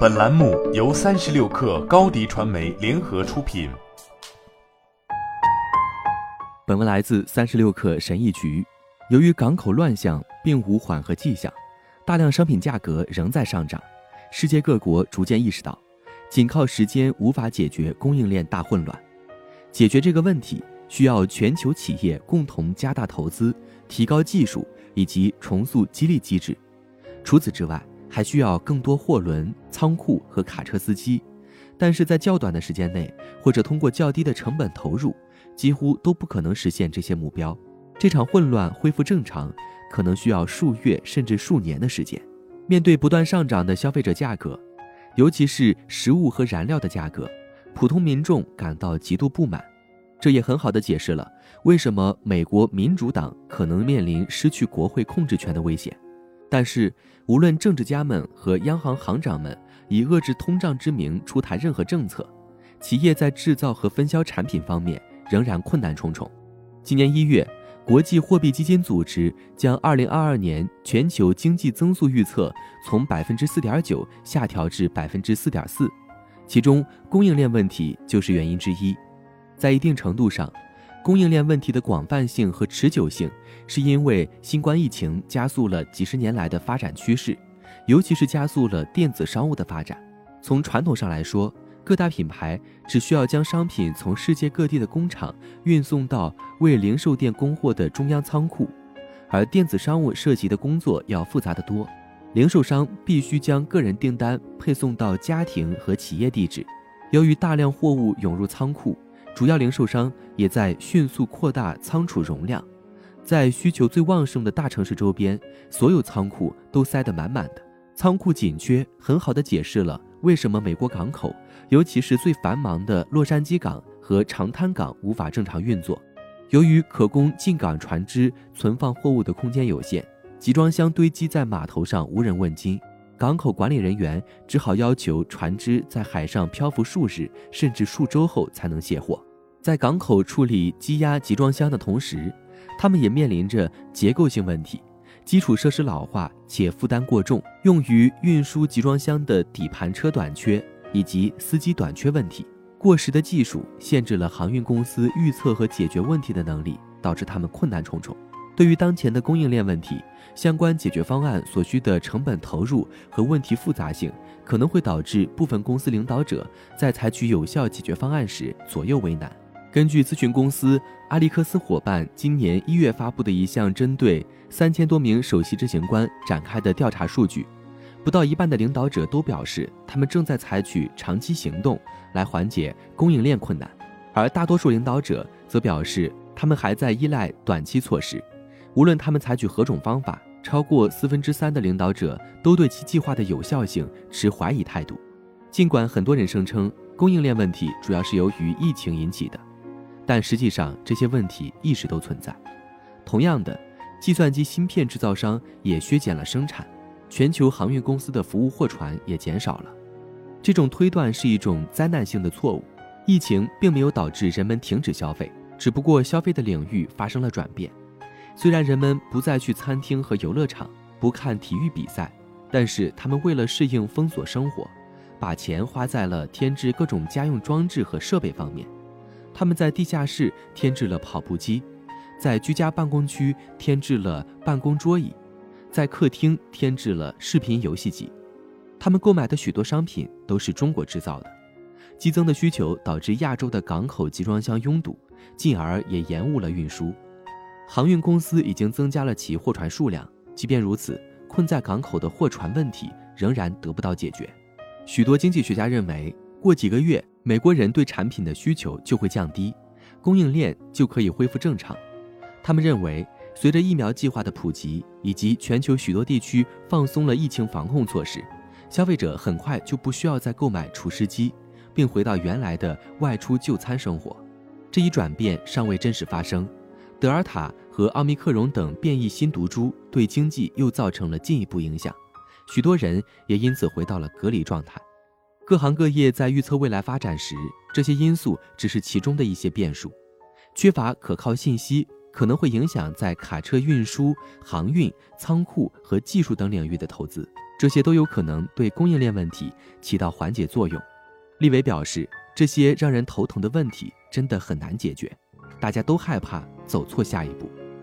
本栏目由三十六氪高低传媒联合出品。本文来自三十六氪神译局。由于港口乱象并无缓和迹象，大量商品价格仍在上涨。世界各国逐渐意识到，仅靠时间无法解决供应链大混乱。解决这个问题，需要全球企业共同加大投资、提高技术以及重塑激励机制。除此之外，还需要更多货轮、仓库和卡车司机。但是在较短的时间内，或者通过较低的成本投入，几乎都不可能实现这些目标。这场混乱恢复正常，可能需要数月甚至数年的时间。面对不断上涨的消费者价格，尤其是食物和燃料的价格，普通民众感到极度不满。这也很好的解释了为什么美国民主党可能面临失去国会控制权的危险。但是，无论政治家们和央行行长们以遏制通胀之名出台任何政策，企业在制造和分销产品方面仍然困难重重。今年一月。国际货币基金组织将2022年全球经济增速预测从4.9%下调至4.4%，其中供应链问题就是原因之一。在一定程度上，供应链问题的广泛性和持久性，是因为新冠疫情加速了几十年来的发展趋势，尤其是加速了电子商务的发展。从传统上来说，各大品牌只需要将商品从世界各地的工厂运送到为零售店供货的中央仓库，而电子商务涉及的工作要复杂得多。零售商必须将个人订单配送到家庭和企业地址。由于大量货物涌入仓库，主要零售商也在迅速扩大仓储容量。在需求最旺盛的大城市周边，所有仓库都塞得满满的。仓库紧缺很好的解释了为什么美国港口。尤其是最繁忙的洛杉矶港和长滩港无法正常运作，由于可供进港船只存放货物的空间有限，集装箱堆积在码头上无人问津，港口管理人员只好要求船只在海上漂浮数日甚至数周后才能卸货。在港口处理积压集装箱的同时，他们也面临着结构性问题：基础设施老化且负担过重，用于运输集装箱的底盘车短缺。以及司机短缺问题，过时的技术限制了航运公司预测和解决问题的能力，导致他们困难重重。对于当前的供应链问题，相关解决方案所需的成本投入和问题复杂性，可能会导致部分公司领导者在采取有效解决方案时左右为难。根据咨询公司阿利克斯伙伴今年一月发布的一项针对三千多名首席执行官展开的调查数据。不到一半的领导者都表示，他们正在采取长期行动来缓解供应链困难，而大多数领导者则表示，他们还在依赖短期措施。无论他们采取何种方法，超过四分之三的领导者都对其计划的有效性持怀疑态度。尽管很多人声称供应链问题主要是由于疫情引起的，但实际上这些问题一直都存在。同样的，计算机芯片制造商也削减了生产。全球航运公司的服务货船也减少了，这种推断是一种灾难性的错误。疫情并没有导致人们停止消费，只不过消费的领域发生了转变。虽然人们不再去餐厅和游乐场，不看体育比赛，但是他们为了适应封锁生活，把钱花在了添置各种家用装置和设备方面。他们在地下室添置了跑步机，在居家办公区添置了办公桌椅。在客厅添置了视频游戏机，他们购买的许多商品都是中国制造的。激增的需求导致亚洲的港口集装箱拥堵，进而也延误了运输。航运公司已经增加了其货船数量，即便如此，困在港口的货船问题仍然得不到解决。许多经济学家认为，过几个月，美国人对产品的需求就会降低，供应链就可以恢复正常。他们认为。随着疫苗计划的普及，以及全球许多地区放松了疫情防控措施，消费者很快就不需要再购买除湿机，并回到原来的外出就餐生活。这一转变尚未真实发生。德尔塔和奥密克戎等变异新毒株对经济又造成了进一步影响，许多人也因此回到了隔离状态。各行各业在预测未来发展时，这些因素只是其中的一些变数，缺乏可靠信息。可能会影响在卡车运输、航运、仓库和技术等领域的投资。这些都有可能对供应链问题起到缓解作用。立伟表示，这些让人头疼的问题真的很难解决，大家都害怕走错下一步。